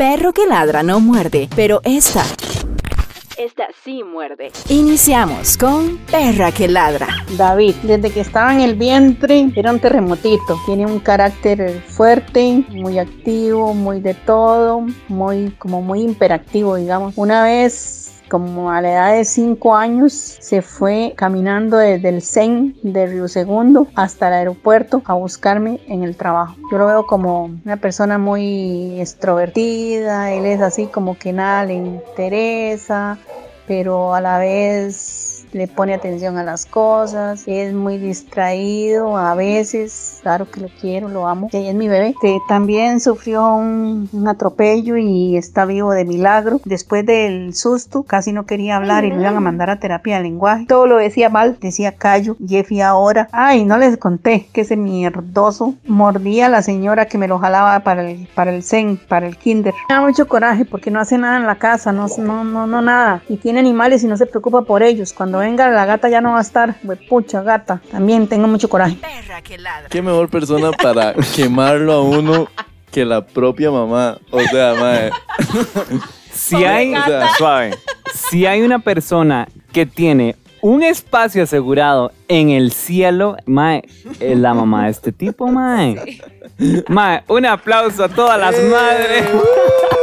Perro que ladra no muerde, pero esta... Esta sí muerde. Iniciamos con Perra que ladra. David, desde que estaba en el vientre era un terremotito. Tiene un carácter fuerte, muy activo, muy de todo, muy como muy imperactivo, digamos. Una vez como a la edad de 5 años se fue caminando desde el CEN de Río Segundo hasta el aeropuerto a buscarme en el trabajo. Yo lo veo como una persona muy extrovertida, él es así como que nada le interesa, pero a la vez le pone atención a las cosas, es muy distraído a veces, claro que lo quiero, lo amo, y es mi bebé, que también sufrió un, atropello y está vivo de milagro. Después del susto, casi no quería hablar y lo iban a mandar a terapia de lenguaje. Todo lo decía mal, decía callo, Jeffy ahora. Ay, no les conté que ese mierdoso mordía a la señora que me lo jalaba para el, para el zen, para el kinder. Me da mucho coraje porque no hace nada en la casa, no, no, no, no nada. Y tiene animales y no se preocupa por ellos. Cuando venga la gata ya no va a estar. Pucha, gata. También tengo mucho coraje. Perra que ladra. Qué mejor persona para quemarlo a uno que la propia mamá. O sea, madre. Si hay, suave, si hay una persona que tiene un espacio asegurado en el cielo, mae, es la mamá de este tipo, mae. Mae, un aplauso a todas las eh. madres.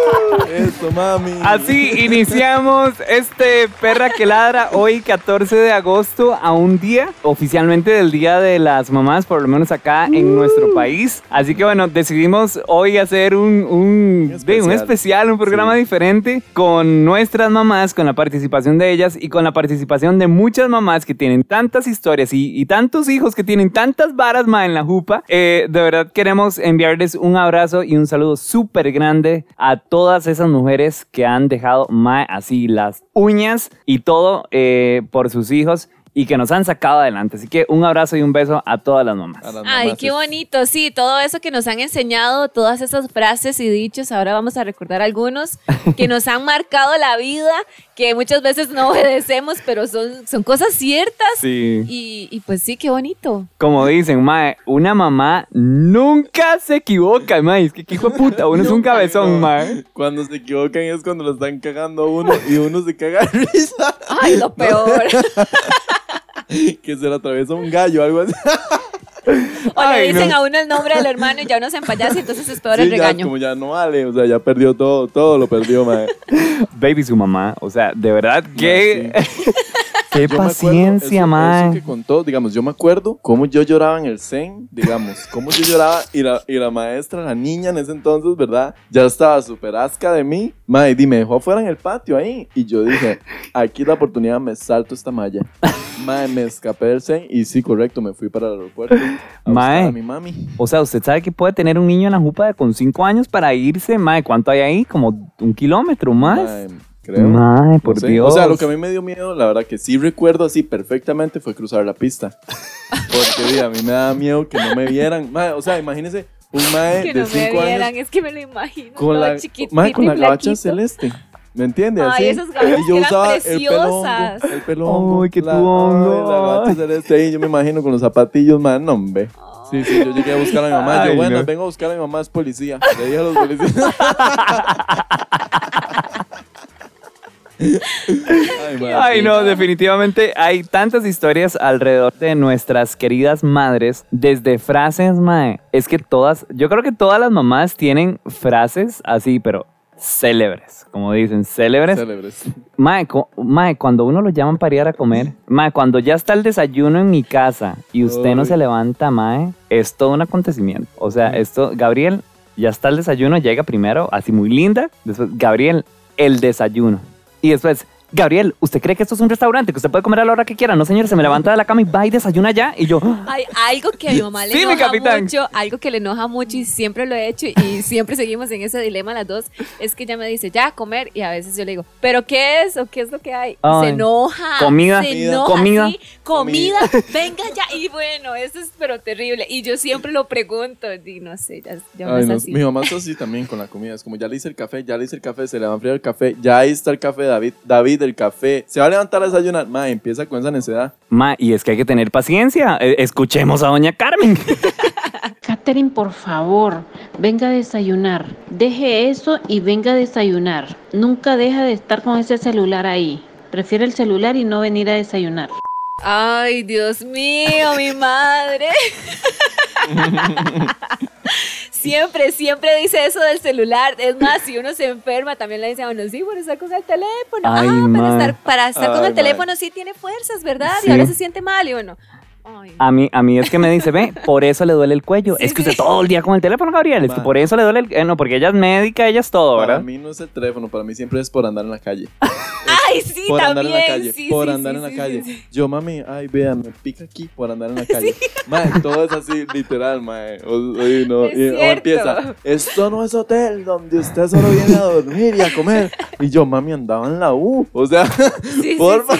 Eso, mami. Así iniciamos este Perra que ladra hoy 14 de agosto a un día oficialmente del Día de las Mamás, por lo menos acá en nuestro país. Así que bueno, decidimos hoy hacer un, un, especial. un, programa diferente con nuestras mamás, con la participación de ellas y con la participación de muchas mamás que tienen tantas historias y, tantos hijos que tienen tantas varas más en la jupa. Eh, de verdad queremos enviarles un abrazo y un saludo súper grande a todas esas mujeres que han dejado así las uñas y todo eh, por sus hijos y que nos han sacado adelante. Así que un abrazo y un beso a todas las mamás. Ay, qué bonito. Sí, todo eso que nos han enseñado, todas esas frases y dichos, ahora vamos a recordar algunos que nos han marcado la vida, que muchas veces no obedecemos, pero son, son cosas ciertas. Sí. Y, pues sí, qué bonito. Como dicen, mae, una mamá nunca se equivoca, mae. Es que qué hijo de puta, uno es un cabezón, mae. Cuando se equivocan es cuando lo están cagando a uno y uno se caga de risa. Ay, lo peor. que se le atraviesa un gallo, algo así. O le dicen a uno el nombre del hermano y ya uno se empallase y entonces es peor el regaño. como ya no vale, o sea, ya perdió todo, todo lo perdió, madre. Baby, su mamá, o sea, de verdad que... Qué paciencia, man. que contó, digamos, yo me acuerdo cómo yo lloraba en el Zen, digamos, cómo yo lloraba y la, y la maestra, la niña en ese entonces, ¿verdad? Ya estaba súper asca de mí. Madre, y me dejó afuera en el patio ahí. Y yo dije, aquí la oportunidad, me salto esta malla. Madre, me escapé del Zen y sí, correcto, me fui para el aeropuerto a Mae, a mi mami. O sea, usted sabe que puede tener un niño en la jupa de con 5 años para irse, Mae, ¿cuánto hay ahí? Como un kilómetro más creo. por Dios. O sea, lo que a mí me dio miedo, la verdad que sí recuerdo así perfectamente fue cruzar la pista. Porque a mí me daba miedo que no me vieran. o sea, imagínese un mae que de 5 años. Es que me lo imagino. Con la, mae, con la gabacha celeste. ¿Me entiendes? Ay, esas gabachas yo usaba preciosas. El pelo Ay, qué tu hongo. La gabacha celeste ahí, yo me imagino con los zapatillos, man, no, hombre. Sí, sí, yo llegué a buscar a mi mamá. yo, bueno, vengo a buscar a mi mamá, es policía. Le dije a los policías. Ay, no, definitivamente hay tantas historias alrededor de nuestras queridas madres, desde frases, mae. Es que todas, yo creo que todas las mamás tienen frases así, pero célebres, como dicen, célebres. Célebres. Mae, cuando uno lo llaman para ir a comer, mae, cuando ya está el desayuno en mi casa y usted no se levanta, mae, es todo un acontecimiento. O sea, esto, Gabriel, ya está el desayuno, llega primero, así muy linda. Después, Gabriel, el desayuno. Y después, Gabriel, ¿usted cree que esto es un restaurante que usted puede comer a la hora que quiera? No, señor, se me levanta de la cama y va y desayuna ya. Y yo. Hay algo que a mi mamá le enoja mucho, algo que le enoja mucho y siempre lo he hecho y siempre seguimos en ese dilema las dos, es que ella me dice, ya, comer. Y a veces yo le digo, ¿pero qué es? ¿O qué es lo que hay? se enoja. Comida. Se enoja. Comida. comida. Venga ya. Y bueno, eso es pero terrible. Y yo siempre lo pregunto y no sé, ya, ya así. Mi mamá es así también con la comida. Es como, ya le hice el café, ya le hice el café, se le va a enfriar el café, ya ahí está el café, David. David, el café. Se va a levantar a desayunar. Ma, empieza con esa necedad. Ma, y es que hay que tener paciencia. E, escuchemos a doña Carmen. Catherine, por favor, venga a desayunar. Deje eso y venga a desayunar. Nunca deja de estar con ese celular ahí. Prefiere el celular y no venir a desayunar. Ay, Dios mío, mi madre. siempre, siempre dice eso del celular. Es más, si uno se enferma, también le dice a uno, sí, por estar con el teléfono. Ay, ah, para estar, para estar con el teléfono sí tiene fuerzas, ¿verdad? Sí. Y ahora se siente mal y uno. A mí, a mí es que me dice, ve, por eso le duele el cuello. Sí, es que sí. usted todo el día con el teléfono, Gabriel. Es que por eso le duele el... eh, no, porque ella es médica, ella es todo, Para ¿verdad? mí no es el teléfono, para mí siempre es por andar en la calle. Ay, sí, por también. andar en la calle, sí, por sí, andar sí, en la sí, calle. Yo, mami, ay, vean, me pica aquí por andar en la calle. Mae, todo es así, literal, mae. O, oye, no. Es y- o cierto. empieza, esto no es hotel donde usted solo viene a dormir y a comer. Y yo, mami, andaba en la U. O sea, Sí, sí, porfa.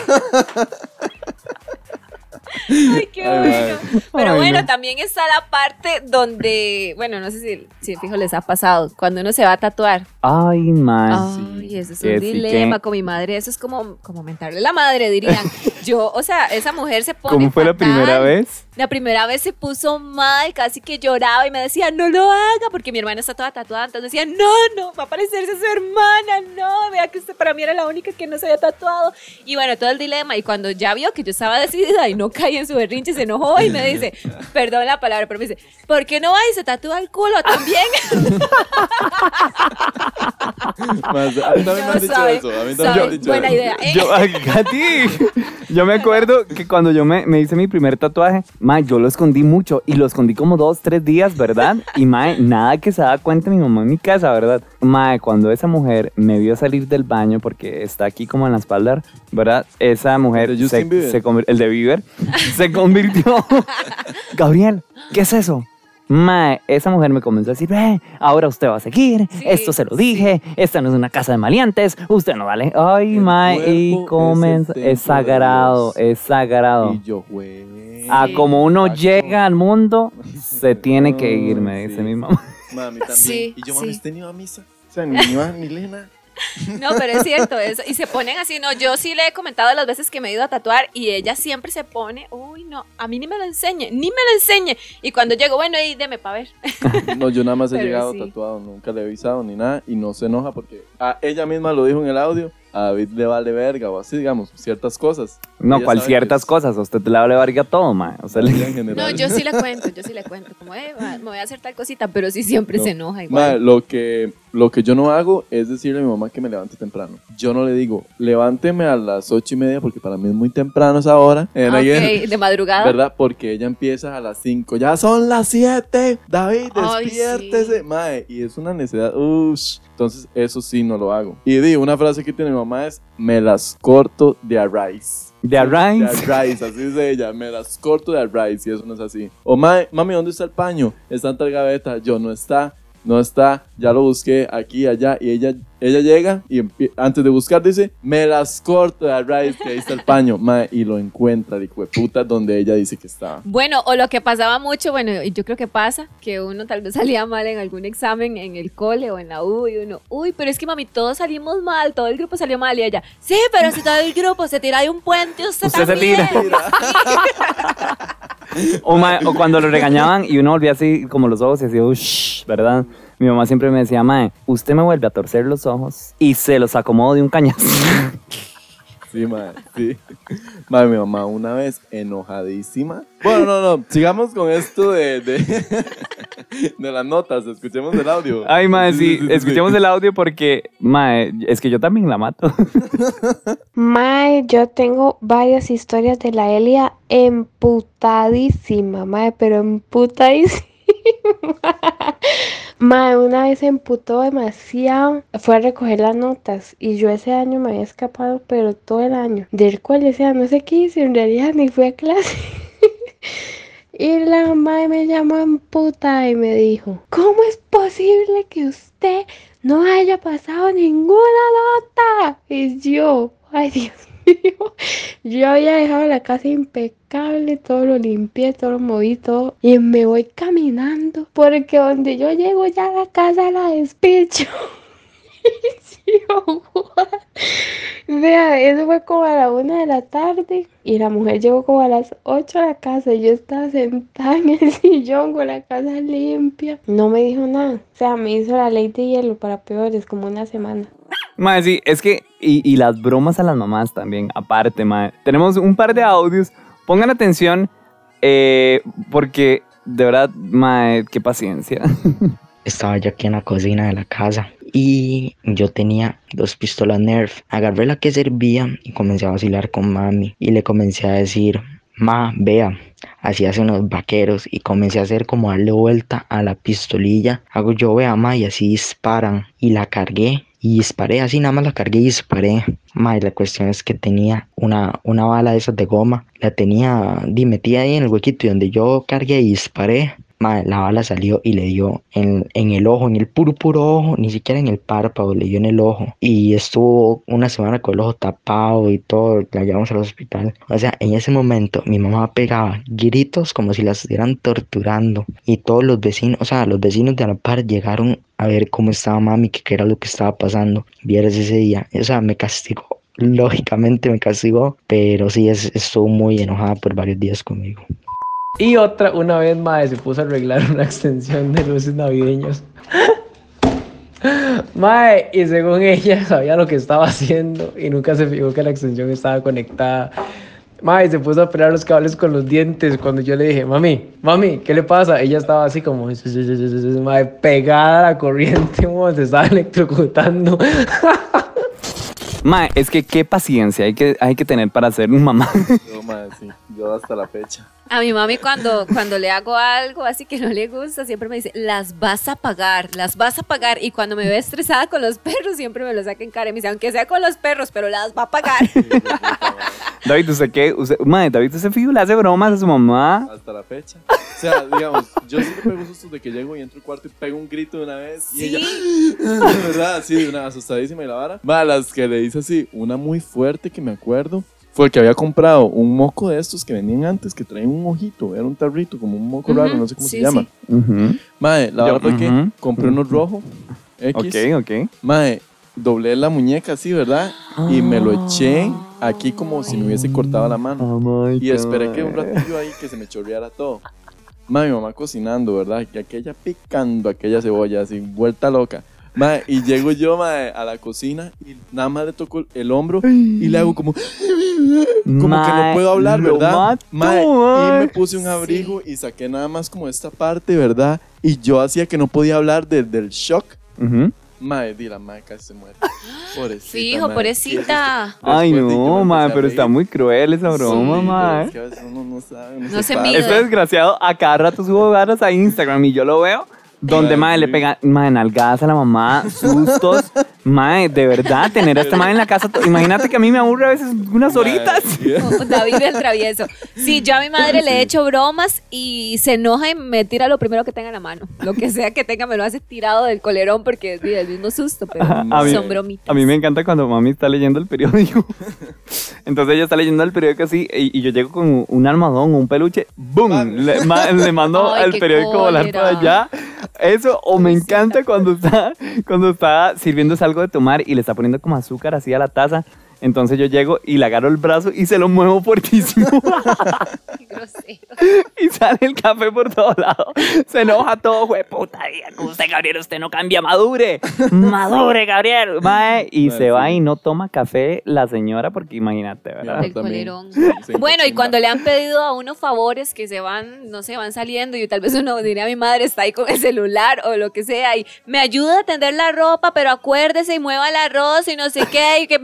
Ay, qué bueno. Pero Ay, bueno, no. también está la parte donde, bueno, no sé si, si fijo les ha pasado, cuando uno se va a tatuar. Ay, man. Ay, eso es un dilema que- con mi madre. Eso es como, como mentarle la madre, dirían. Yo, o sea, esa mujer se pone. ¿Cómo fue la fatal. primera vez? La primera vez se puso mal, casi que lloraba y me decía, no lo haga, porque mi hermana está toda tatuada. Entonces decía, no, no, va a parecerse a su hermana, no, vea que usted para mí era la única que no se había tatuado. Y bueno, todo el dilema. Y cuando ya vio que yo estaba decidida y no caí en su berrinche, se enojó y me dice, perdón la palabra, pero me dice, ¿por qué no va y se tatúa el culo también? Más- a mí también me han dicho sabe, eso. A mí también me han dicho Buena eso. idea. ¿eh? Yo, Katy, yo me acuerdo que cuando yo me, me hice mi primer tatuaje, ma, yo lo escondí mucho y lo escondí como dos, tres días, ¿verdad? Y ma, nada que se da cuenta mi mamá en mi casa, ¿verdad? Ma, cuando esa mujer me vio salir del baño, porque está aquí como en la espalda, ¿verdad? Esa mujer, ¿De se, se el de Bieber, se convirtió. Gabriel, ¿qué es eso? Mae, esa mujer me comenzó a decir, ve, ahora usted va a seguir, Sí, esto se lo dije, esta no es una casa de maleantes, usted no vale. Ay, El mae, y comienza, el es, sagrado, es sagrado. Y yo, güey. A como uno Exacto. llega al mundo, se tiene que ir, me Sí. dice mi mamá. Mami también. Sí, y yo, mami, sí. ¿usted ni va a misa? O sea, ni va ni Lena. No, pero es cierto eso. Y se ponen así, no, yo sí le he comentado las veces que me he ido a tatuar y ella siempre se pone, uy, no, a mí ni me lo enseñe, ni me lo enseñe. Y cuando llego, bueno, y deme para ver. No, yo nada más he Pero llegado sí. tatuado, nunca le he avisado ni nada y no se enoja porque a ella misma lo dijo en el audio, a David le vale verga o así, digamos, ciertas cosas. No, cual ciertas que cosas, a usted le vale verga todo, mae. O sea, le- en. No, yo sí le cuento, yo sí le cuento, como, eh, ma- me voy a hacer tal cosita, pero sí siempre No. se enoja Mae, igual. lo que, lo que yo no hago es decirle a mi mamá que me levante temprano. Yo no le digo, levánteme a las ocho y media porque para mí es muy temprano esa hora. And Ah, again, ok, de madrugada. ¿Verdad? Porque ella empieza a las 5. Ya son las 7. David, Ay, despiértese. sí. Mae, y es una necesidad. Ush. Entonces, eso sí no lo hago. Y di, una frase que tiene mi mamá es: Me las corto de a. De a. De a así dice ella. Me las corto de a. Y eso no es así. O mami, ¿dónde está el paño? Está en tal gaveta. Yo no está. No está, ya lo busqué aquí, allá, y ella, ella llega y antes de buscar dice, me las corto de rice, que ahí está el paño, mae, y lo encuentra, de puta, donde ella dice que estaba. Bueno, o lo que pasaba mucho, bueno, y yo creo que pasa, que uno tal vez salía mal en algún examen en el cole o en la U y uno, uy, pero es que mami, todos salimos mal, todo el grupo salió mal y ella, sí, pero si todo el grupo se tira de un puente, usted, Usted se también. tira. O, o cuando lo regañaban y uno volvía así como los ojos y decía, ¿verdad? Mi mamá siempre me decía, mae, usted me vuelve a torcer los ojos y se los acomodo de un cañazo. Sí, madre, sí. Madre, mi mamá una vez enojadísima. Bueno, no, no, sigamos con esto de, de, de las notas, escuchemos el audio. Ay, mae, sí, sí, sí. escuchemos el audio porque, mae, es que yo también la mato. Mae, yo tengo varias historias de la Elia emputadísima, mae, pero emputadísima. Mae, una vez se emputó demasiado, fue a recoger las notas y yo ese año me había escapado, pero todo el año, del cual o sea, no sé qué hice, en realidad ni fui a clase. Y la madre me llamó en puta y me dijo, ¿cómo es posible que usted no haya pasado ninguna nota? Y yo, ay Dios yo había dejado la casa impecable, todo lo limpié, todo lo moví, todo, y me voy caminando, porque donde yo llego ya la casa la despicho. Vea, eso fue como a la una de la tarde y la mujer llegó como a las 8 a la casa y yo estaba sentada en el sillón con la casa limpia. No me dijo nada. O sea, me hizo la ley de hielo para peores, como una semana. Mae, sí, es que, y, y las bromas a las mamás también, aparte, mae. Tenemos un par de audios, pongan atención, eh, porque de verdad, mae, qué paciencia. Estaba yo aquí en la cocina de la casa y yo tenía dos pistolas Nerf. Agarré la que servía y comencé a vacilar con mami y le comencé a decir, ma, vea, así hacen los vaqueros y comencé a hacer como darle vuelta a la pistolilla. Hago yo, vea, ma, y así disparan y la cargué y disparé, así nada más la cargué y disparé. Ma, y la cuestión es que tenía una, una bala de esas de goma, la tenía metida ahí en el huequito y donde yo cargué y disparé. Ma, la bala salió y le dio en, en el ojo, en el puro puro ojo, ni siquiera en el párpado, le dio en el ojo. Y estuvo una semana con el ojo tapado y todo, la llevamos al hospital. O sea, en ese momento mi mamá pegaba gritos como si la estuvieran torturando. Y todos los vecinos, o sea, los vecinos de la par llegaron a ver cómo estaba mami, qué era lo que estaba pasando. Vieras ese día, o sea, me castigó. Lógicamente me castigó, pero sí es, estuvo muy enojada por varios días conmigo. Y otra, una vez más, se puso a arreglar una extensión de luces navideños. Mae, y según ella sabía lo que estaba haciendo y nunca se fijó que la extensión estaba conectada. Mae, se puso a pelar los cables con los dientes cuando yo le dije, mami, mami, ¿qué le pasa? Ella estaba así como, mae, pegada a la corriente, mae, se estaba electrocutando. Mae, es que qué paciencia hay que, hay que tener para ser un mamá. Yo, mae, sí, yo hasta la fecha. A mi mami cuando, cuando le hago algo así que no le gusta, siempre me dice, las vas a pagar, las vas a pagar. Y cuando me ve estresada con los perros, siempre me lo saca en cara. Y me dice, aunque sea con los perros, pero las va a pagar. David, ¿usted qué? Usted, mae, David, ¿usted fijo le hace bromas a su mamá? Hasta la fecha. O sea, digamos, yo sí me pego sustos de que llego y entro al cuarto y pego un grito de una vez. Y ella, de verdad, sí, de una asustadísima y la vara. Va, las que le hice así, una muy fuerte que me acuerdo. Fue que había comprado un moco de estos que venían antes, que traían un ojito, era un tarrito, como un moco raro, Ujú, no sé cómo sí, se llama. Ujú. Mae, la Yo- verdad fue que compré unos rojos X. Ok, ok. Mae, doblé la muñeca así, ¿verdad? Y me lo eché aquí como si me hubiese cortado la mano. Y esperé que un ratillo ahí que se me chorreara todo. Mae, mi mamá cocinando, ¿verdad? Y aquella picando aquella cebolla así, vuelta loca. Mae, y llego yo, mae, a la cocina y nada más le toco el hombro y le hago como... Como que no puedo hablar, ¿verdad? mato, Mae, y me puse un abrigo y saqué nada más como esta parte, ¿verdad? Y yo hacía que no podía hablar de- del shock. Ujú. Mae, di la mae casi se muere. Pobrecita. Fijo, mae. pobrecita. Ay, no, mae, pero está muy cruel esa broma, Sí, mae. es que a veces uno no sabe, uno No se para. mide. Este desgraciado a cada rato subo varas a Instagram y yo lo veo. Donde, mae, le sí. pega, mae, nalgadas a la mamá, sustos. Mae, de verdad, tener a este mae en la casa. to- Imagínate que a mí me aburre a veces unas horitas. Oh, David el travieso. Sí, yo a mi madre le he hecho bromas y se enoja y me tira lo primero que tenga en la mano. Lo que sea que tenga me lo hace tirado del colerón porque es el mismo susto, pero A mí- son bromitas. A mí me encanta cuando mami está leyendo el periódico. Entonces ella está leyendo el periódico así y, y yo llego con un almohadón o un peluche, ¡boom! Le, ma- le mando Ay, el periódico volar cólera. para allá. Eso, o me encanta cuando está, cuando está sirviéndose algo de tomar y le está poniendo como azúcar así a la taza. Entonces yo llego y le agarro el brazo y se lo muevo fuertísimo. Qué grosero. y sale el café por todos lados. Se enoja todo, güey, puta Usted, Gabriel, usted no cambia, madure. Madure, Gabriel. Mae, y se va y no toma café la señora porque imagínate, ¿verdad? También. colerón. Sí, Bueno, y cuando le han pedido a uno favores que se van, no sé, van saliendo y tal vez uno diría mi madre está ahí con el celular o lo que sea y me ayuda a tender la ropa, pero acuérdese y mueva el arroz y no sé qué y que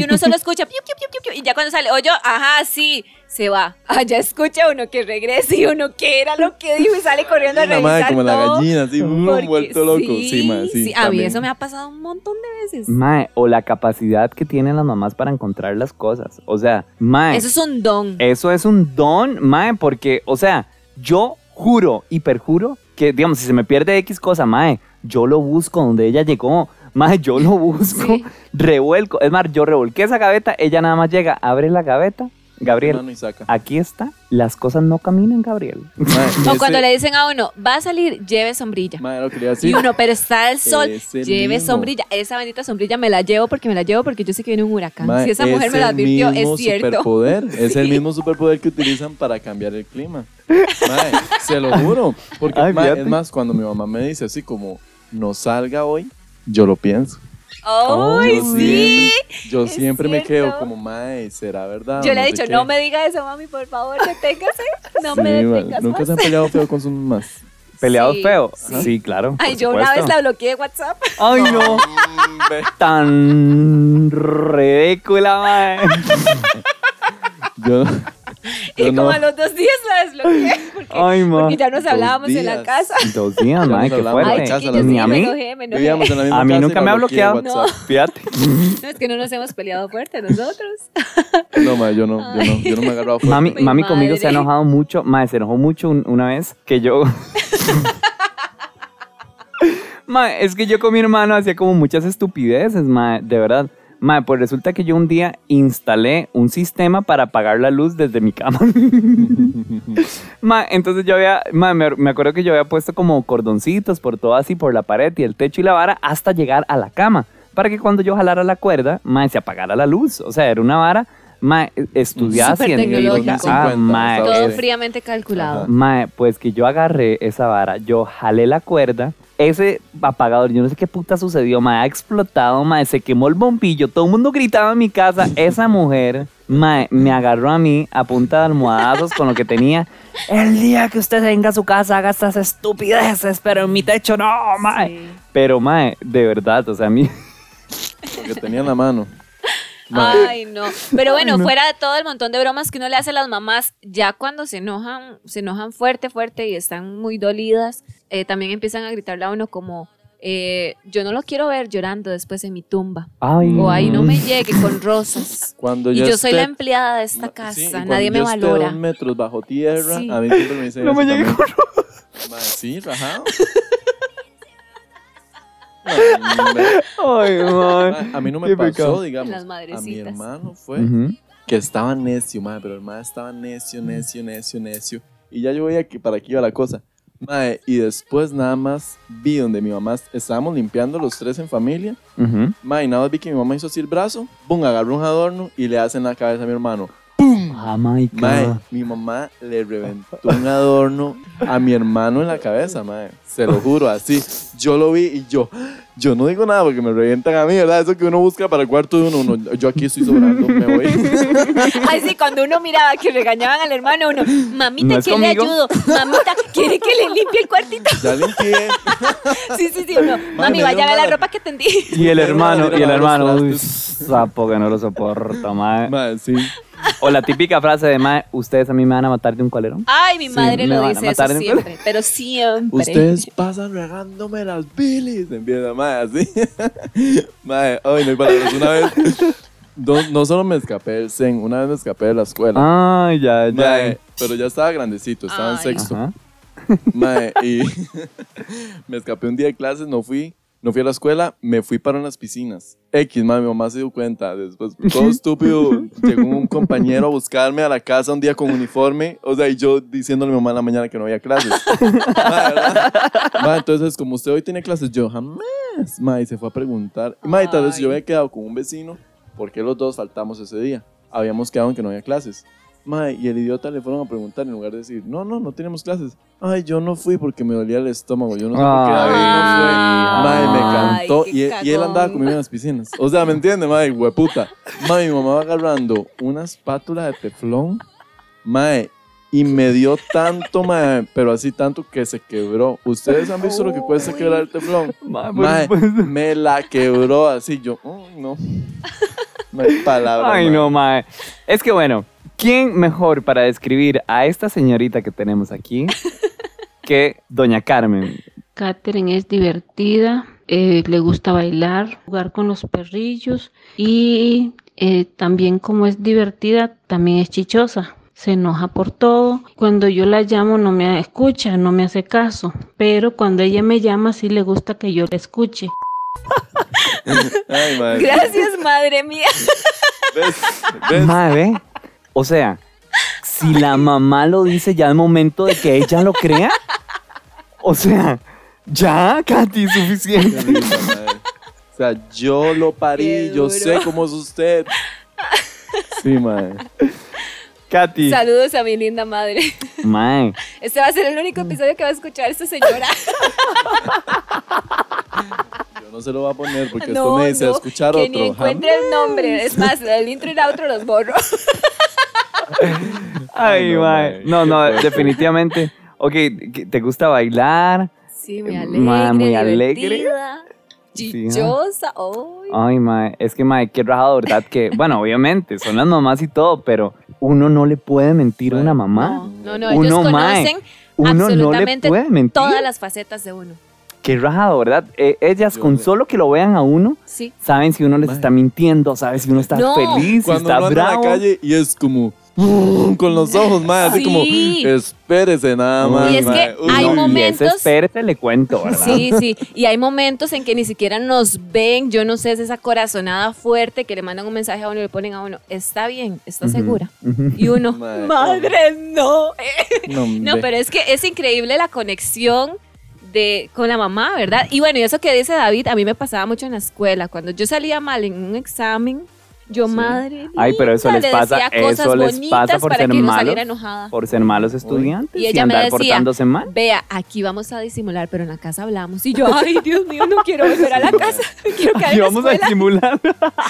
y uno solo escucha piu, piu, piu, piu, piu, y ya cuando sale, oye, ajá, sí, se va. Allá escucha uno que regrese y uno que era lo que dijo y sale corriendo a La revisar mae como la todo. gallina, así, uh, Porque vuelto loco. Sí, mae, sí. a mí eso me ha pasado un montón de veces. Mae, o la capacidad que tienen las mamás para encontrar las cosas. O sea, mae, Eso es un don. eso es un don, mae, porque, o sea, yo juro y perjuro que, digamos, si se me pierde X cosa, mae, yo lo busco donde ella llegó. Mae, yo lo busco, Sí. revuelco. Es más, yo revolqué esa gaveta, ella nada más llega, abre la gaveta, Gabriel, saca. aquí está. Las cosas no caminan, Gabriel. Mae, O ese- cuando le dicen a uno, va a salir, lleve sombrilla. Mae, lo quería decir. Y uno, pero está el sol, Ese lleve mismo. sombrilla. Esa bendita sombrilla me la llevo porque me la llevo porque yo sé que viene un huracán. Mae, si esa mujer es me la advirtió, es cierto. Superpoder, Es el mismo superpoder que utilizan para cambiar el clima. Se lo juro. Porque, Ay, es más, cuando mi mamá me dice así como, no salga hoy, yo lo pienso. ¡Ay, yo sí! siempre, yo siempre me quedo como, mae, ¿será verdad? Yo le he dicho, qué?" no me diga eso, mami, por favor, deténgase. No Sí, me detengas Nunca más. se han peleado feo con sus mamás. ¿Peleado Sí, feo? sí. Sí, claro. Ay, yo una supuesto. vez la bloqueé de WhatsApp. Ay, no. Tan ridícula, mae. Yo, Y como no. a los dos días la desbloqueé. Porque, Ay, ma. porque ya nos hablábamos en la casa. Dos días, nos qué fuerte. Ay, Ni a mí. enojé, me enojé. Vivíamos en la misma A mí casa nunca me ha bloqueado. WhatsApp. Fíjate. No, es que no nos hemos peleado fuerte nosotros. No, mae, yo no, yo no, yo no me he agarrado fuerte. Mami, Mi mami conmigo se ha enojado mucho. Mae, se enojó mucho un- una vez que yo. mae, es que yo con mi hermano hacía como muchas estupideces, mae, de verdad. Mae, pues resulta que yo un día instalé un sistema para apagar la luz desde mi cama. mae, entonces yo había, mae, me, acuerdo que yo había puesto como cordoncitos por todo así, por la pared y el techo y la vara hasta llegar a la cama. Para que cuando yo jalara la cuerda, mae, se apagara la luz. O sea, era una vara, mae, estudiada Súper científica. tecnológico. Ah, 50, mae. Todo sí. fríamente calculado. Mae, pues que yo agarré esa vara, yo jalé la cuerda, ese apagador, yo no sé qué puta sucedió, mae, ha explotado, mae, se quemó el bombillo, todo el mundo gritaba en mi casa, esa mujer, mae, me agarró a mí a punta de almohadazos con lo que tenía. El día que usted venga a su casa haga estas estupideces, pero en mi techo no, mae. Sí. Pero, mae, de verdad, o sea, a mí... Porque tenía en la mano. Ay, no. Pero bueno, fuera de todo el montón de bromas que uno le hace a las mamás, ya cuando se enojan, se enojan fuerte, fuerte y están muy dolidas, eh, también empiezan a gritarle a uno como, eh, yo no lo quiero ver llorando después en mi tumba. Ay, O ahí no me llegue con rosas. Cuando Y yo yo soy la esté- empleada de esta casa, nadie me esté valora. dos metros bajo tierra, Sí. a mí siempre me dicen No me llegue también. con Mae, sí, rajado. Ay. Mae, a mí no me Qué pasó, pecado. digamos. Las A mi madrecitas. hermano fue Ujú. que estaba necio, madre, pero el madre estaba necio, necio, necio, necio. Y ya yo veía que para aquí iba la cosa. Mae, y después nada más vi donde mi mamá estábamos limpiando los tres en familia. Ujú. Mae, y nada más vi que mi mamá hizo así el brazo, pum, agarró un adorno y le hace en la cabeza a mi hermano. Ah, my God. Mae, mi mamá le reventó un adorno a mi hermano en la cabeza, mae. Se lo juro, así. Yo lo vi y yo, yo no digo nada porque me revientan a mí, ¿verdad? Eso que uno busca para el cuarto de uno. uno, yo aquí estoy sobrando, me voy. Ay, sí, cuando uno miraba que regañaban al hermano, uno, mamita, ¿No ¿quién le ayudo? Mamita, ¿quiere que le limpie el cuartito? Ya limpié. Sí, sí, sí, uno, mami, vaya a ver la ropa que tendí. Y el hermano, y el hermano, uy, sapo que no lo soporta, mae. Mae, sí. O la típica frase de mae, ustedes a mí me van a matar de un colerón. Ay, mi Sí, madre me lo van a dice matar eso siempre, pero siempre. Ustedes pasan regándome las bilis. Empieza, mae, así. mae, ay, no hay palabras. Una vez, no, no solo me escapé del zen, una vez me escapé de la escuela. Ay, ya, Mae, ya. pero ya estaba grandecito, estaba en Ay. sexto. Ajá. Mae, y me escapé un día de clases, no fui, no fui a la escuela, me fui para unas piscinas. X, mae, mi mamá se dio cuenta. Después, todo estúpido, llegó un compañero a buscarme a la casa un día con uniforme. O sea, y yo diciéndole a mi mamá en la mañana que no había clases. ¿verdad? Mae, entonces, como usted hoy tiene clases, yo jamás. Mae, se fue a preguntar. Y mae, tal vez yo había quedado con un vecino, porque los dos faltamos ese día. Habíamos quedado en que no había clases. Mae, y el idiota le fueron a preguntar en lugar de decir, no, no, no tenemos clases. Ay, yo no fui porque me dolía el estómago. Yo no sé por qué David no fue. Mae, me Ay, cantó. qué Y, él- y él andaba conmigo en las piscinas. O sea, ¿me entiende, mae? Hueputa. Mae, mi mamá va agarrando una espátula de teflón. Mae, y me dio tanto, mae, pero así tanto que se quebró. ¿Ustedes han visto lo que cuesta quebrar el teflón? Mae, Mae, me la quebró así. Yo, no. No hay palabras. Ay, mae. no, mae. Es que bueno, ¿quién mejor para describir a esta señorita que tenemos aquí que Doña Carmen? Catherine es divertida, eh, le gusta bailar, jugar con los perrillos y eh, también como es divertida, también es chichosa. Se enoja por todo. Cuando yo la llamo no me escucha, no me hace caso. Pero cuando ella me llama sí le gusta que yo la escuche. Ay, mae. Gracias, madre mía. ¿Ves? ¿Ves? Mae, ve. O sea, si la mamá lo dice, ya es momento de que ella lo crea. O sea, ya, Katy, suficiente. O sea, yo lo parí, yo sé cómo es usted. Sí, mae. Katy. Saludos a mi linda madre. Mae, Este va a ser el único episodio que va a escuchar esta señora. Yo no se lo voy a poner porque no, después me dice a no, escuchar que otro. ni encuentre el nombre. Es más, el intro y el outro los borro. Ay, no, mae. No, no, definitivamente. Ok, ¿qué- ¿te gusta bailar? Sí, muy Ma- alegre, muy alegre. Chichosa. Ay. Ay, mae, es que, mae, qué rajado, ¿verdad? Que, bueno, obviamente, son las mamás y todo, pero uno no le puede mentir a una mamá. No, no, ellos Uno, mae, conocen uno no le absolutamente puede mentir. todas las facetas de uno. Qué rajado, ¿verdad? Eh, ellas, Yo con solo que lo vean a uno, Sí. saben si uno les Mae. está mintiendo, saben si uno está No. feliz, si Cuando está uno anda bravo. en la calle y es como con los ojos, mae, así Sí. como espérese nada más. Y es que. Uy, hay uy. momentos- Y ese espérate, le cuento, ¿verdad? Sí, sí. Y hay momentos en que ni siquiera nos ven. Yo no sé, es esa corazonada fuerte que le mandan un mensaje a uno y le ponen a uno, está bien, está segura. ujú. Y uno, Mae, madre, no. No, No, pero es que es increíble la conexión de, con la mamá, ¿verdad? Y bueno, y eso que dice David, a mí me pasaba mucho en la escuela. Cuando yo salía mal en un examen, yo, Sí. madre. Ay, pero eso les le pasa- eso les pasa por ser no malos. Por ser malos estudiantes Y y, ella me andar decía, portándose mal. Vea, aquí vamos a disimular, pero en la casa hablamos. Y yo, ay, Dios mío, no quiero volver a la casa. Quiero quedar Aquí vamos a escuela. simular.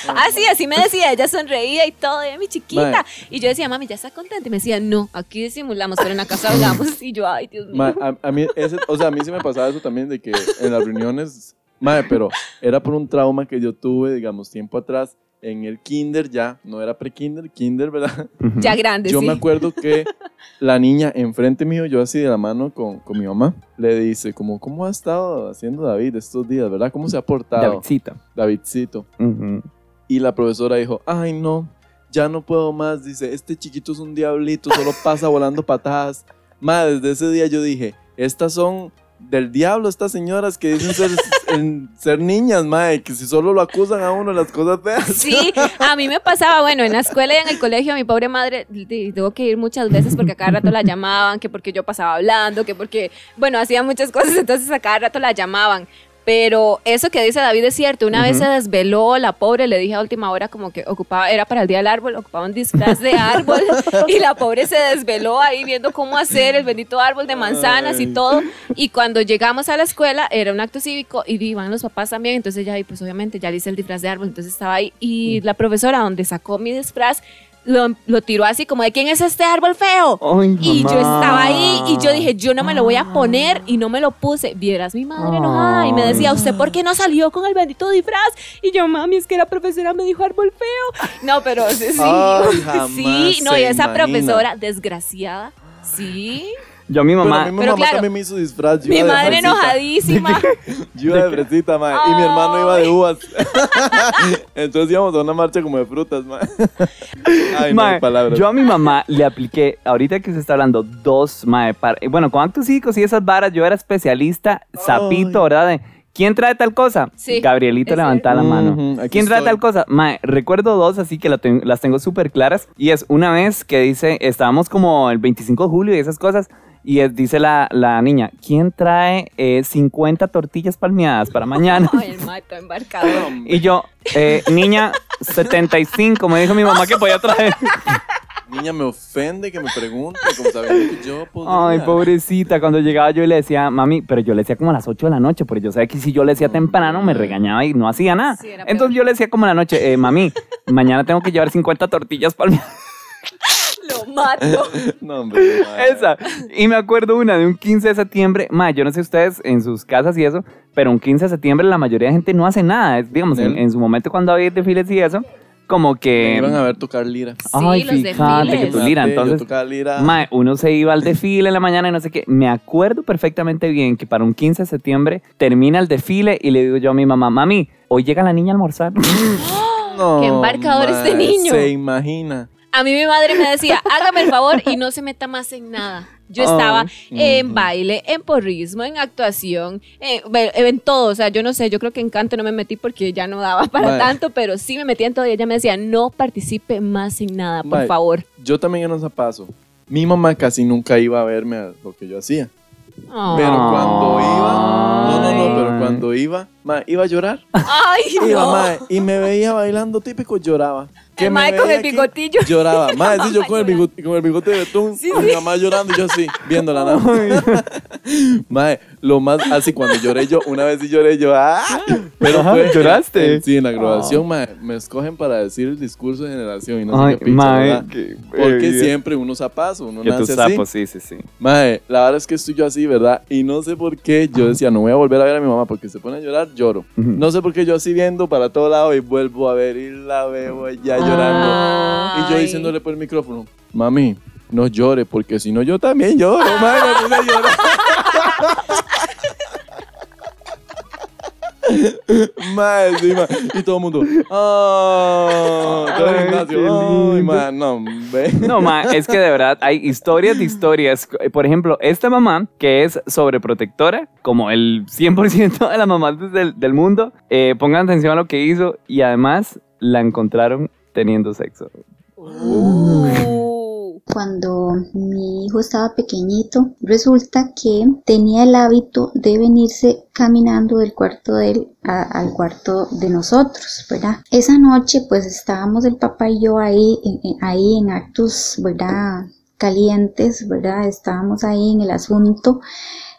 Ah, sí, así me decía. Ella sonreía y todo, ella, mi chiquita. Y yo decía, mami, ¿ya está contenta? Y me decía, no, aquí disimulamos, pero en la casa hablamos. Y yo, ay, Dios mío. Ma, a, a mí, ese, o sea, a mí sí me pasaba eso también de que en las reuniones, madre, pero era por un trauma que yo tuve, digamos, tiempo atrás, en el kinder ya, no era pre-kinder, kinder, ¿verdad? ya grande, Yo sí. me acuerdo que la niña enfrente mío, yo así de la mano con, con mi mamá, le dice como, ¿cómo ha estado haciendo David estos días, verdad? ¿Cómo se ha portado? Davidcita. Davidcito. Ujú. Y la profesora dijo, ay no, ya no puedo más. Dice, este chiquito es un diablito, solo pasa volando patadas. Madre, desde ese día yo dije, estas son del diablo, estas señoras que dicen ser, en- ser niñas, madre, que si solo lo acusan a uno las cosas feas. Sí, a mí me pasaba, bueno, en la escuela y en el colegio, mi pobre madre, tuvo que ir muchas veces porque a cada rato la llamaban, que porque yo pasaba hablando, que porque, bueno, hacía muchas cosas, entonces a cada rato la llamaban. Pero eso que dice David es cierto, una vez se desveló, la pobre, le dije a última hora como que ocupaba, era para el día del árbol, ocupaba un disfraz de árbol y la pobre se desveló ahí viendo cómo hacer el bendito árbol de manzanas y todo. Y cuando llegamos a la escuela era un acto cívico y iban los papás también, entonces ya, pues obviamente ya le hice el disfraz de árbol, entonces estaba ahí. Y la profesora donde sacó mi disfraz lo, lo tiró así como de quién es este árbol feo. Ay, Y yo estaba ahí y yo dije, yo no me lo voy a poner y no me lo puse. Vieras mi madre enojada y me decía, ¿usted por qué no salió con el bendito disfraz? Y yo, mami, es que la profesora me dijo árbol feo. No, pero sí, sí, Ay, jamás sí, no, y esa imagina. profesora desgraciada, sí. Yo a mi Pero mamá. a mí mi Pero mamá claro, también me hizo disfraz. yo Mi madre enojadísima. Yo iba de fresita, madre. Y mi hermano iba de uvas. Entonces íbamos a una marcha como de frutas, madre. Ay, no hay palabras. yo a mi mamá le apliqué, ahorita que se está hablando, dos, mae, para- eh, bueno, con actos cívicos y esas varas, yo era especialista, sapito, ¿verdad? De, ¿Quién trae tal cosa? Sí, Gabrielito levanta la mano. Ujú, aquí ¿Quién trae estoy. tal cosa? Mae, recuerdo dos, así que la ten- las tengo súper claras. Y es una vez que dice, estábamos como el 25 de julio y esas cosas. Y es- dice la, la niña, ¿quién trae eh, 50 tortillas palmeadas para mañana? Ay, el mato embarcado. y yo, eh, niña, 75, me dijo mi mamá que podía traer. Niña, me ofende que me pregunte, como sabiendo que yo podría. Ay, pobrecita, cuando llegaba yo y le decía, mami, pero yo le decía como a las 8 de la noche, porque yo sabía que si yo le decía temprano me regañaba y no hacía nada. Sí, era Entonces peor. yo le decía como en la noche, eh, mami, mañana tengo que llevar 50 tortillas para mí. Lo mato. No, hombre. madre. Esa. Y me acuerdo una de un 15 de septiembre, ma, yo no sé ustedes en sus casas y eso, pero un 15 de septiembre la mayoría de gente no hace nada. Es, digamos, en, ¿Él? en su momento cuando había desfiles y eso, como Me que... iban a ver tocar lira. Ay, Sí, los fíjate que tu lira, yo entonces... lira. Mae, uno se iba al desfile en la mañana y no sé qué. Me acuerdo perfectamente bien que para un 15 de septiembre termina el desfile y le digo yo a mi mamá, mami, hoy llega la niña a almorzar. No, Qué embarcador este mae, niño. Se imagina. A mí mi madre me decía, hágame el favor y no se meta más en nada. Yo estaba en baile, en porrismo, en actuación, en, en, todo. O sea, yo no sé, yo creo que en canto no me metí porque ya no daba para tanto, pero sí me metí en todo y ella me decía, no participe más en nada, por favor. Yo también en un zapazo. Mi mamá casi nunca iba a verme a lo que yo hacía. Pero cuando iba, no, no, no, pero cuando iba, ma, iba a llorar. Ay, iba, no. ma, y me veía bailando típico, lloraba. Que el mae con el bigotillo. Lloraba. Más sí, yo con el, bigote, con el bigote de betún. Sí, sí. Mi mamá llorando y yo así, viéndola nada. Mae, lo más así cuando lloré yo, una vez sí lloré yo, ¡ah! Pero fue, ¿Lloraste? En, sí, en la graduación, oh. mae, me escogen para decir el discurso de generación y no Ay, sé qué mae, qué, Porque siempre uno zapazo, uno que nace sapo, así. sí, sí, sí. Mae, la verdad es que estoy yo así, ¿verdad? Y no sé por qué yo decía, no voy a volver a ver a mi mamá porque se pone a llorar, lloro. Uh -huh. No sé por qué yo así viendo para todo lado y vuelvo a ver y la veo ya llorando. Ay. Y yo diciéndole por el micrófono, mami, no llore, porque si no yo también lloro, mami, me puse a llorar. Mae, sí, ma. Y todo el mundo. ¡Oh! Todo el gimnasio. ¡Ay, man! No, ve. No, ma, es que de verdad hay historias de historias. Por ejemplo, esta mamá, que es sobreprotectora, como el 100% de las mamás del, del mundo, eh, pongan atención a lo que hizo y además la encontraron teniendo sexo. Cuando mi hijo estaba pequeñito, resulta que tenía el hábito de venirse caminando del cuarto de él a, al cuarto de nosotros, ¿verdad? Esa noche pues estábamos el papá y yo ahí, en, ahí en actos, ¿verdad? Calientes, ¿verdad? Estábamos ahí en el asunto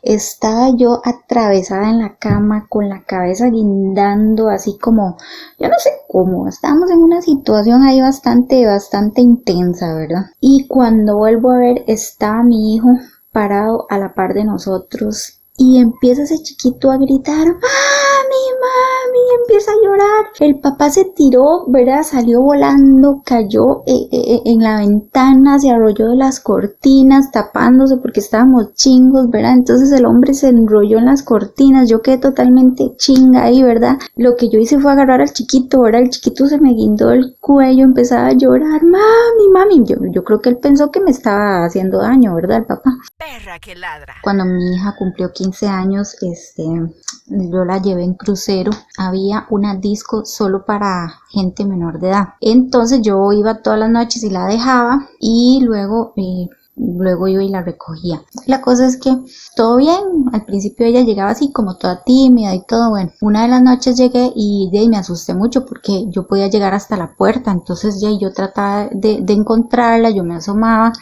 estaba yo atravesada en la cama con la cabeza guindando así como, yo no sé cómo, estábamos en una situación ahí bastante, bastante intensa, ¿verdad? Y cuando vuelvo a ver, estaba mi hijo parado a la par de nosotros y empieza ese chiquito a gritar, mami, mami, empieza a llorar. El papá se tiró, ¿verdad? Salió volando, cayó eh, eh, en la ventana, se arrolló de las cortinas, tapándose porque estábamos chingos, ¿verdad? Entonces el hombre se enrolló en las cortinas, yo quedé totalmente chinga ahí, ¿verdad? Lo que yo hice fue agarrar al chiquito, ¿verdad? El chiquito se me guindó el cuello, empezaba a llorar, mami, mami. Yo, yo creo que él pensó que me estaba haciendo daño, ¿verdad? El papá. Perra que ladra. Cuando mi hija cumplió 15 años, este, yo la llevé en crucero, había una disco solo para gente menor de edad. Entonces yo iba todas las noches y la dejaba y luego... Eh, luego yo y la recogía. La cosa es que todo bien, al principio ella llegaba así como toda tímida y todo, bueno, una de las noches llegué y ahí me asusté mucho porque yo podía llegar hasta la puerta, entonces ya yo trataba de, de encontrarla, yo me asomaba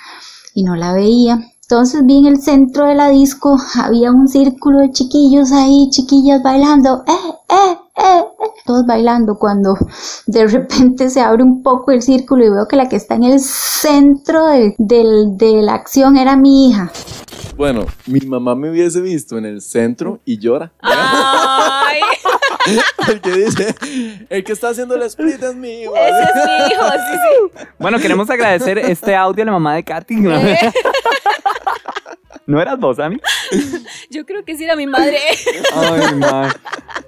y no la veía. Entonces vi en el centro de la disco, había un círculo de chiquillos ahí, chiquillas bailando, eh, eh, eh, eh, todos bailando cuando de repente se abre un poco el círculo y veo que la que está en el centro de, de, de la acción era mi hija. Bueno, mi mamá me hubiese visto en el centro y llora. Ay. el que dice, el que está haciendo el split es mi hijo. Ese es mi hijo, sí, sí. Bueno, queremos agradecer este audio a la mamá de Katy. ¿no? ¿No eras vos, Ami? Yo creo que sí era mi madre. Ay, ma.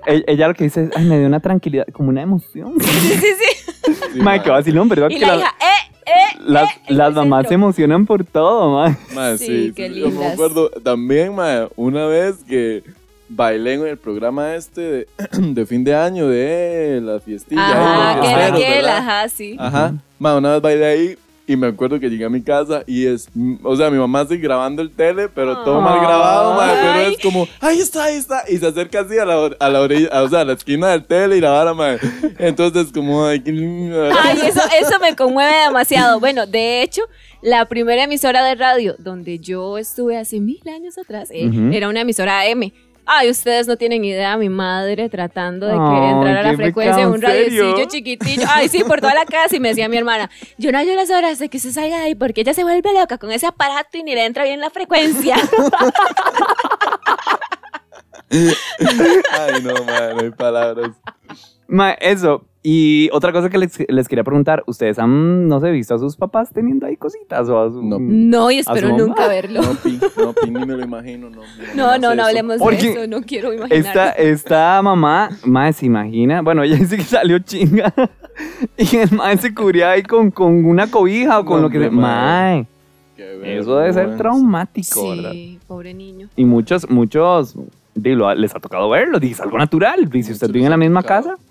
Ella, ella lo que dice es, ay, me dio una tranquilidad, como una emoción. Sí, sí, sí. sí ma, qué vacilón, ¿verdad? Y que la hija, eh, eh, las, eh, las mamás se emocionan por todo, ma. Ma, Sí, sí, qué sí, Yo me lindas. acuerdo también, ma, una vez que bailé en el programa este de, de fin de año de la fiestilla. Ajá, que era ajá, sí. Ajá. Ma, una vez bailé ahí y me acuerdo que llegué a mi casa y es, o sea, mi mamá sigue grabando el tele, pero todo mal grabado, ma, pero es como, ahí está, ahí está, y se acerca así a la, or- a la orilla, o sea, a la esquina del tele y la vara, ma. Entonces, como, ay, qué lindo. Ay, eso, eso me conmueve demasiado. Bueno, de hecho, la primera emisora de radio donde yo estuve hace mil años atrás eh, Ujú. era una emisora AM. Ay, ustedes no tienen idea, mi madre tratando de que entrara a la frecuencia en un radiocillo chiquitillo. Ay, sí, por toda la casa. Y me decía mi hermana, yo no hallo las horas de que se salga de ahí porque ella se vuelve loca con ese aparato y ni le entra bien la frecuencia. Ay, no, ma, no hay palabras. Ma, eso, Y otra cosa que les, les quería preguntar, ¿ustedes han, no sé, visto a sus papás teniendo ahí cositas o a su... No. No, y ¿A su espero nunca verlo. No, pi, no, pi, ni me lo imagino, no. No, no, no hablemos de Porque eso, no quiero imaginar. Esta, esta mamá, mae, se imagina, bueno, ella dice que salió chinga y el mae se cubría ahí con, con una cobija o con No, lo que sea. Mae, eso debe ser traumático, ¿verdad? Sí, pobre niño. Y muchos, muchos, digo, les ha tocado verlo, dice algo natural. Dice, si usted vive en la misma tocado. casa,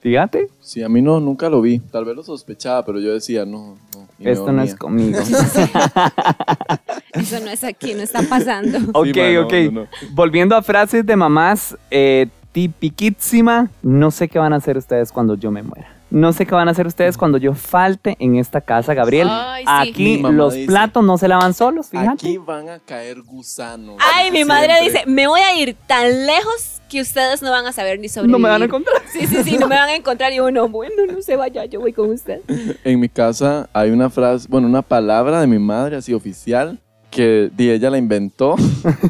fíjate, Sí, a mí no, nunca lo vi. Tal vez lo sospechaba, pero yo decía, no, no. esto no es conmigo. Eso no es aquí, no está pasando. ok, no, ok. no, no. Volviendo a frases de mamás, eh, tipiquísima, no sé qué van a hacer ustedes cuando yo me muera. No sé qué van a hacer ustedes cuando yo falte en esta casa, Gabriel. Ay, sí. Aquí los dice, platos no se lavan solos, fíjate. Aquí van a caer gusanos. Ay, mi madre dice, me voy a ir tan lejos que ustedes no van a saber ni sobrevivir. No me van a encontrar. Sí, sí, sí, no me van a encontrar. Y uno, bueno, no se vaya, yo voy con usted. En mi casa hay una frase, bueno, una palabra de mi madre así oficial que di, ella la inventó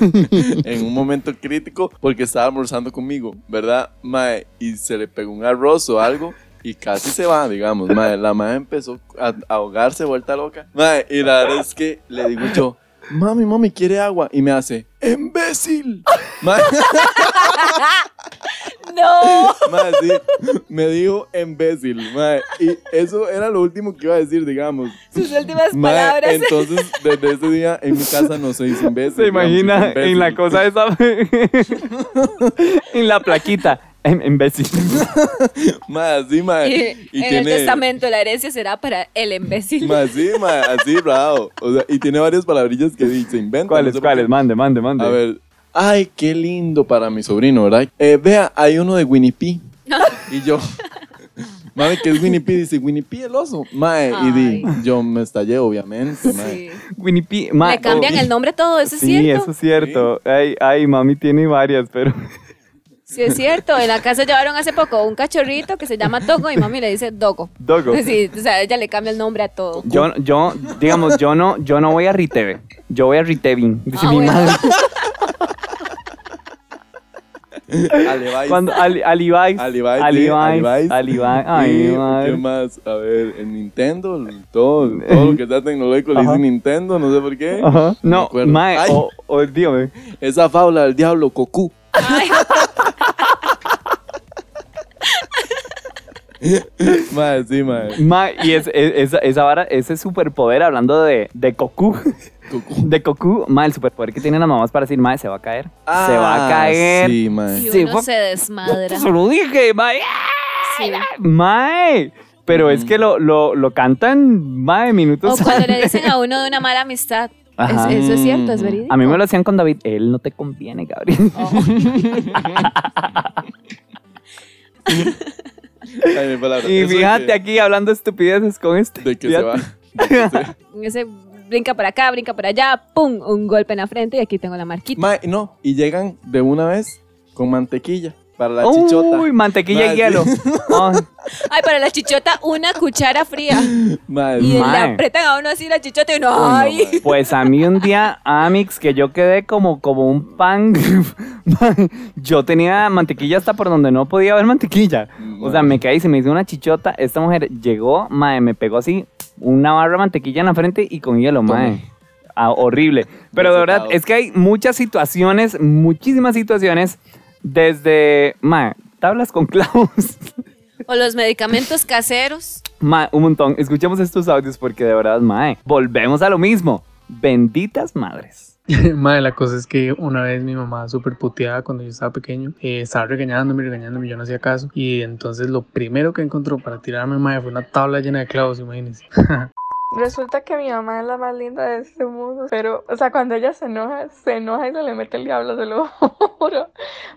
en un momento crítico porque estaba almorzando conmigo, ¿verdad? Mae, y se le pegó un arroz o algo y casi se va, digamos. Mae, la madre empezó a ahogarse, vuelta loca. Mae, y la verdad es que le digo yo, mami, mami, ¿quiere agua? Y me hace, ¡imbécil! No. Mae, sí, me dijo imbécil, mae. Y eso era lo último que iba a decir, digamos. Sus últimas Mae, palabras. entonces, desde ese día en mi casa no se dice imbécil. Se digamos, imagina es imbécil. en la cosa esa, en la plaquita, em- imbécil. Mae, sí, mae. Y, Y, en el tiene. testamento la herencia será para el imbécil. Mae, sí, mae, así, bravo. O sea, y tiene varias palabrillas que dice inventa. ¿Cuáles, no sé cuáles? qué. Mande, mande, mande. A ver. Ay, qué lindo para mi sobrino, ¿verdad? Eh, vea, hay uno de Winnie Pooh. y yo. Mami, ¿qué es Winnie Pooh? Dice, Winnie Pooh el oso. Mae, y di, yo me estallé, obviamente, mae. Sí. Winnie Pooh. ma- Le cambian oh, el nombre todo, eso es Sí, cierto. eso es cierto. Ay, ay, mami tiene varias, pero... Sí, es cierto. En la casa llevaron hace poco un cachorrito que se llama Togo y mami le dice Dogo. Dogo. Sí, o sea, ella le cambia el nombre a todo. Yo, yo, digamos, yo no, yo no voy a Riteve. Yo voy a Ritevin, dice Ah, mi bueno. madre. Alibais. Cuando Ali, Alibais. Alibais, Alibais. Alibais. Alibais. Ay, madre. ¿Qué más? A ver, en Nintendo, todo, todo lo que sea tecnológico le dice Nintendo, no sé por qué. Ajá. No, mae, o, o dígame. Esa fábula del diablo. Ay, Mae, sí, mae. Mae, y es, es- esa, esa vara, ese superpoder, hablando de, de Goku, Goku. de Goku, mae, el superpoder que tienen las mamás para decir, mae, se va a caer. se va a Ah, caer. Sí, mae. y uno se desmadra. Se lo dije, mae. Sí. Mae. Pero es que lo, lo, lo cantan, O minutos. cuando le dicen a uno de una mala amistad. Ajá. eso es cierto, es verídico. A mí me lo hacían con David. Él no te conviene, Gabriel. Ay, mi palabra. Y Eso de fíjate que- aquí hablando estupideces con este. De que se va. Fíjate. de que se- Ese brinca para acá, brinca para allá, pum, un golpe en la frente y aquí tengo la marquita. Mae, no, y llegan de una vez con mantequilla para la chichota. Uy, mantequilla y hielo. sí. Ay, para la chichota, una cuchara fría. Mae, Y le Mae. apretan a uno así la chichota y uno, Uy, no, ay. mae. pues a mí un día, Amix, que yo quedé como, como un pan. yo tenía mantequilla hasta por donde no podía haber mantequilla. O sea, me caí y se me hizo una chichota. Esta mujer llegó, mae, me pegó así una barra de mantequilla en la frente y con hielo, mae. Ah, horrible. Pero de verdad, es que hay muchas situaciones, muchísimas situaciones, desde, mae, tablas con clavos. O los medicamentos caseros. Mae, un montón. Escuchemos estos audios porque de verdad, mae, volvemos a lo mismo. Benditas madres. Madre, la cosa es que una vez mi mamá súper puteada cuando yo estaba pequeño, eh, estaba regañándome, regañándome, yo no hacía caso. Y entonces lo primero que encontró para tirarme, madre, fue una tabla llena de clavos, imagínense. Resulta que mi mamá es la más linda de este mundo, pero, o sea, cuando ella se enoja, se enoja y se le mete el diablo, se lo juro.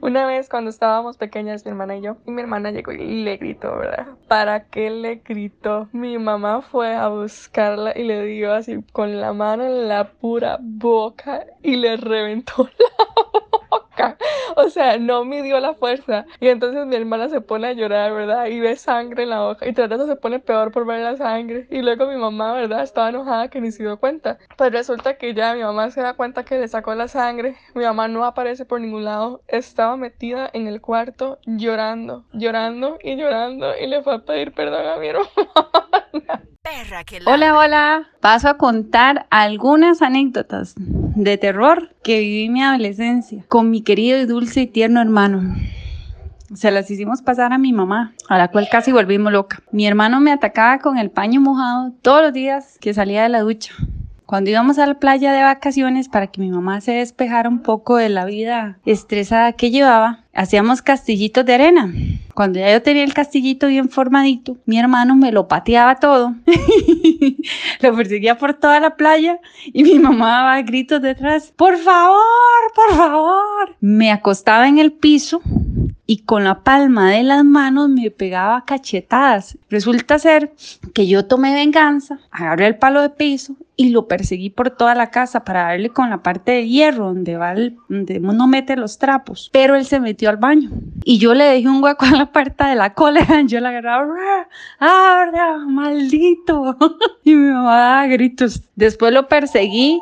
Una vez cuando estábamos pequeñas, mi hermana y yo, y mi hermana llegó y le gritó, ¿verdad? ¿Para qué le gritó? Mi mamá fue a buscarla y le dio así con la mano en la pura boca y le reventó la boca. Boca. O sea, no midió la fuerza. Y entonces mi hermana se pone a llorar, ¿verdad? Y ve sangre en la boca. Y eso se pone peor por ver la sangre. Y luego mi mamá, ¿verdad? Estaba enojada que ni se dio cuenta. Pues resulta que ya mi mamá se da cuenta que le sacó la sangre. Mi mamá no aparece por ningún lado. Estaba metida en el cuarto llorando, llorando y llorando. Y le fue a pedir perdón a mi hermana. Perra que ladra. Hola, hola. Paso a contar algunas anécdotas de terror que viví mi adolescencia con mi querido y dulce y tierno hermano. Se las hicimos pasar a mi mamá, a la cual casi volvimos loca. Mi hermano me atacaba con el paño mojado todos los días que salía de la ducha. Cuando íbamos a la playa de vacaciones para que mi mamá se despejara un poco de la vida estresada que llevaba, hacíamos castillitos de arena. Cuando ya yo tenía el castillito bien formadito, mi hermano me lo pateaba todo. lo perseguía por toda la playa y mi mamá daba gritos detrás, por favor, por favor. Me acostaba en el piso y con la palma de las manos me pegaba cachetadas. Resulta ser que yo tomé venganza, agarré el palo de piso y lo perseguí por toda la casa para darle con la parte de hierro donde va el, donde uno mete los trapos. Pero él se metió al baño y yo le dejé un hueco en la puerta de la cólera. Yo la agarraba, ¡abra, maldito! y mi mamá daba gritos. Después lo perseguí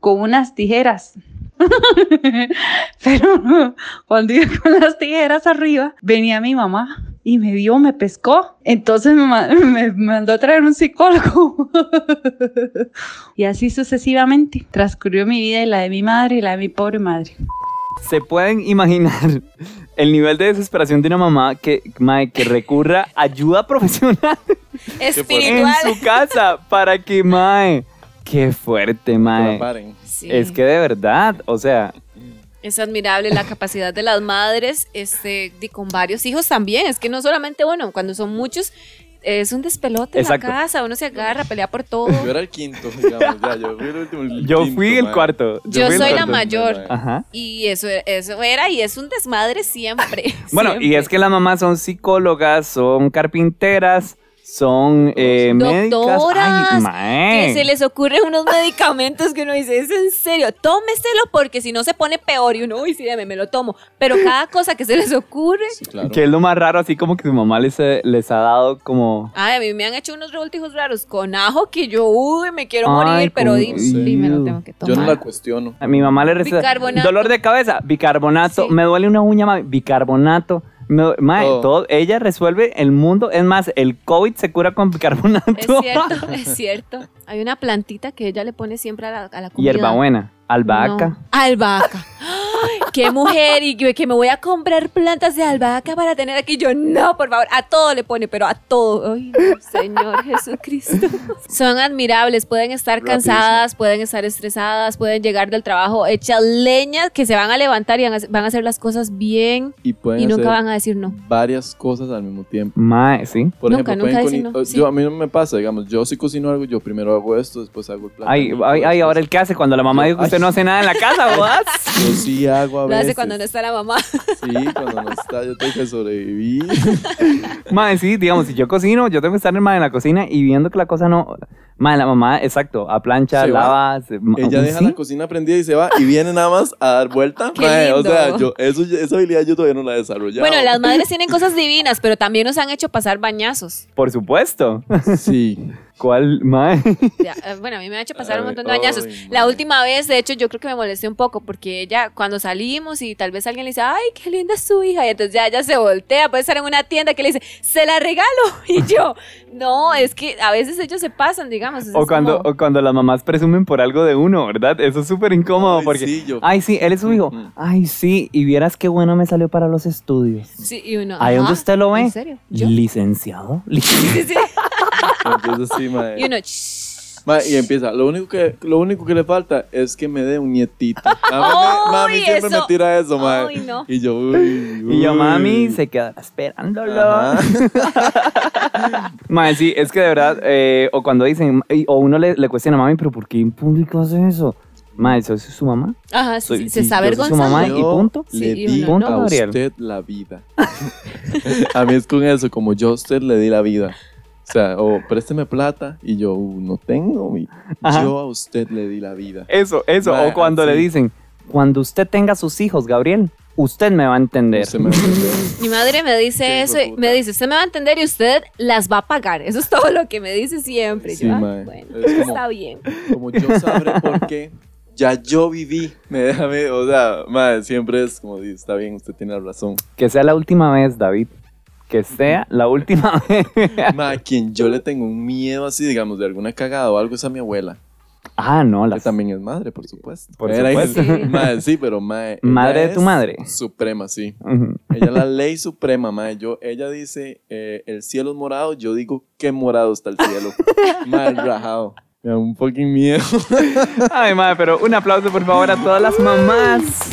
con unas tijeras. Pero cuando iba con las tijeras arriba, venía mi mamá y me vio, me pescó. Entonces me, me mandó a traer un psicólogo. y así sucesivamente transcurrió mi vida y la de mi madre y la de mi pobre madre. ¿Se pueden imaginar el nivel de desesperación de una mamá que, mae, que recurra a ayuda profesional Espiritual. en su casa para que, mae, qué fuerte, mae. Sí. Es que de verdad, o sea, Es admirable la capacidad de las madres, este, y con varios hijos también. Es que no solamente, bueno, cuando son muchos, es un despelote Exacto. en la casa, uno se agarra, pelea por todo. Yo era el quinto, digamos, ya, yo fui el último. el yo quinto, fui el cuarto. Yo fui soy la mayor. Ajá. Y eso, eso era, y es un desmadre siempre. Bueno, y es que las mamás son psicólogas, son carpinteras, son eh, médicas. Doctoras, Ay, mae. que se les ocurren unos medicamentos que uno dice, es en serio, tómeselo porque si no se pone peor y uno, uy, sí, deme, me lo tomo. Pero cada cosa que se les ocurre, Que es lo más raro, así como que su mamá les, eh, les ha dado como... ay, a mí me han hecho unos revoltijos raros con ajo que yo, uy, me quiero Ay, morir, pero con- di, di, me lo tengo que Yo no tomar. la cuestiono. A mi mamá le receta Bicarbonato. dolor de cabeza, bicarbonato, me duele una uña, mami, bicarbonato. Du- mae, Todo. todo, ella resuelve el mundo. Es más, el COVID se cura con bicarbonato. Es cierto, es cierto. Hay una plantita que ella le pone siempre a la, a la comida. Hierbabuena, albahaca. No, albahaca. Ay, qué mujer y que, que me voy a comprar plantas de albahaca para tener aquí. Yo no, por favor, a todo le pone, pero a todo. Ay, no, Señor Jesucristo. Son admirables, pueden estar Rapidísimo. cansadas, pueden estar estresadas, pueden llegar del trabajo hechas leñas que se van a levantar y van a, hacer las cosas bien Y pueden y nunca hacer van a decir no. varias cosas al mismo tiempo. Mae, sí. Por Nunca, ejemplo, nunca no, sí. yo, a mí no me pasa, digamos, yo si cocino algo, yo primero hago esto, después hago el plato. Ay, ay, ay, ahora el que hace cuando la mamá dijo que usted no hace nada en la casa, ¿verdad? Yo sí hago a Lo veces. hace cuando no está la mamá. Sí, cuando no está, yo tengo que sobrevivir. Mae, sí, digamos, si yo cocino, yo tengo que estar mae, en la cocina y viendo que la cosa no. Mae, la mamá, exacto, a plancha, Se va. lava. se- Ella deja ¿sí? la cocina prendida y se va y viene nada más a dar vuelta. Qué Mae, o sea, lindo. yo, eso, esa habilidad yo todavía no la he desarrollado. Bueno, las madres tienen cosas divinas, pero también nos han hecho pasar bañazos. Por supuesto. Sí. ¿Cuál, mae? Ya, eh, bueno, a mí me ha hecho pasar un montón de bañazos. ay, La última vez, de hecho, yo creo que me molesté un poco porque ella, cuando salimos y tal vez alguien le dice, ay, qué linda es su hija, y entonces ya ella se voltea, puede estar en una tienda que le dice, se la regalo. Y yo, no, es que a veces ellos se pasan, digamos. O cuando, como- o cuando las mamás presumen por algo de uno, ¿verdad? Eso es súper incómodo Ay, porque. sí, yo- Ay, sí, él es su hijo. Ay, sí, y vieras qué bueno me salió para los estudios. Sí, y uno, Ahí donde usted lo ve. ¿En serio? ¿Yo? Licenciado. Lic- Sí, sí. Entonces sí, mae. Y uno, Mae, y empieza. Lo único, que, lo único que le falta es que me dé un nietito. Mami, me- mami siempre me eso. tira eso, mae. Ay, no. Y yo, uy, Y yo, uy. mami, se quedará esperándolo. Ajá. Mae, sí, es que de verdad, eh, o cuando dicen, y- o uno le, le cuestiona, mami, pero ¿por qué en público hace eso? Mae, ¿eso es su mamá? Ajá, sí, Soy- sí, se sí, yo soy su mamá y punto. Le Sí, y di uno, a Gabriel. usted la vida. a mí es con eso, como yo a usted le di la vida. O sea, o présteme plata y yo uh, no tengo. mi-. Yo a usted le di la vida. Eso, eso. O cuando sí. le dicen, cuando usted tenga sus hijos, Gabriel, usted me va a entender. Me va a entender. Mi madre me dice Qué eso, y me dice, usted me va a entender y usted las va a pagar. Eso es todo lo que me dice siempre. Sí, Yo, ah, bueno, Es como- está bien. Como yo sabré por qué. Ya yo viví. Me deja o sea, madre, siempre es como, dice, está bien, usted tiene la razón. Que sea la última vez, David. Que sea la última vez. Ma, quien yo le tengo un miedo así, digamos, de alguna cagada o algo es a mi abuela. Ah, no, Que las... también es madre, por supuesto. Por Era- supuesto. Sí. Madre, sí, pero madre. Madre de tu madre. Suprema, sí. Ujú. Ella es la ley suprema, madre. Yo, ella dice, eh, el cielo es morado, yo digo, qué morado está el cielo. Mal rajado. Me da un fucking miedo. Ay, madre, pero un aplauso por favor a todas las mamás.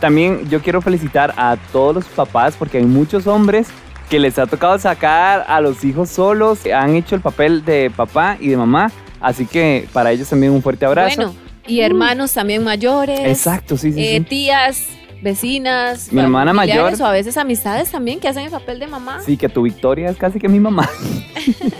También yo quiero felicitar a todos los papás porque hay muchos hombres que les ha tocado sacar a los hijos solos, que han hecho el papel de papá y de mamá, así que para ellos también un fuerte abrazo. Bueno, y hermanos también mayores. Exacto, sí, sí, eh, sí. Tías, vecinas. Mi hermana mayor. O a veces amistades también que hacen el papel de mamá. Sí, que tu victoria es casi que mi mamá.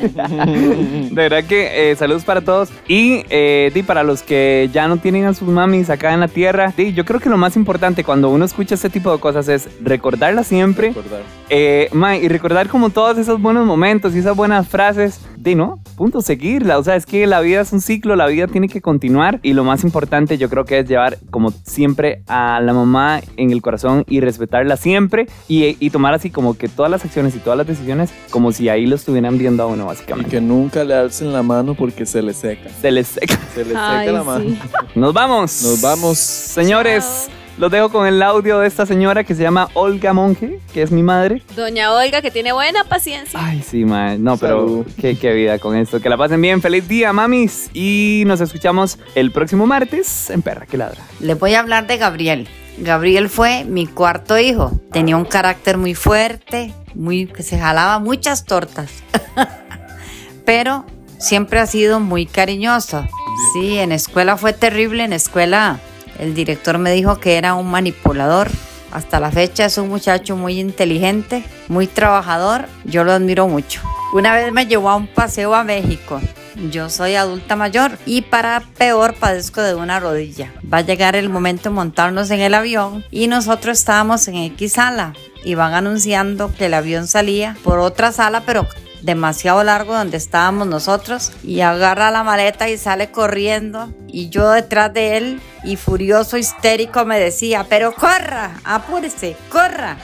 De verdad que eh, saludos para todos. Y eh, di, para los que ya no tienen a sus mamis acá en la tierra, di, yo creo que lo más importante cuando uno escucha este tipo de cosas es recordarla siempre. Recordar. Eh, ma, y recordar como todos esos buenos momentos y esas buenas frases. De no, punto, seguirla. O sea, es que la vida es un ciclo, la vida tiene que continuar. Y lo más importante yo creo que es llevar como siempre a la mamá en el corazón y respetarla siempre. Y, y tomar así como que todas las acciones y todas las decisiones como si ahí lo estuvieran viendo a uno Y básicamente. que nunca le alcen la mano porque se le seca. Se les seca. Se le seca Ay, la mano. sí. Nos vamos. Nos vamos. Señores, los dejo con el audio de esta señora que se llama Olga Monge, que es mi madre. Doña Olga, que tiene buena paciencia. Ay, sí, mae. No, pero qué, qué vida con esto. Que la pasen bien. Feliz día, mamis. Y nos escuchamos el próximo martes en Perra que Ladra. Les voy a hablar de Gabriel. Gabriel fue mi cuarto hijo. Tenía un carácter muy fuerte, muy que se jalaba muchas tortas. Pero siempre ha sido muy cariñoso. Sí, en escuela fue terrible. En escuela el director me dijo que era un manipulador. Hasta la fecha es un muchacho muy inteligente, muy trabajador. Yo lo admiro mucho. Una vez me llevó a un paseo a México. Yo soy adulta mayor y para peor padezco de una rodilla. Va a llegar el momento de montarnos en el avión y nosotros estábamos en X sala y van anunciando que el avión salía por otra sala, pero demasiado largo donde estábamos nosotros y agarra la maleta y sale corriendo y yo detrás de él y furioso histérico me decía, pero corra, apúrese, corra.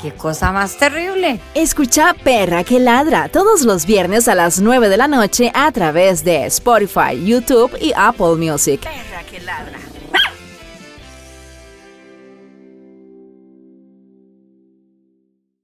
Qué cosa más terrible. Escucha Perra que ladra todos los viernes a las 9 de la noche a través de Spotify, YouTube y Apple Music. Perra que ladra.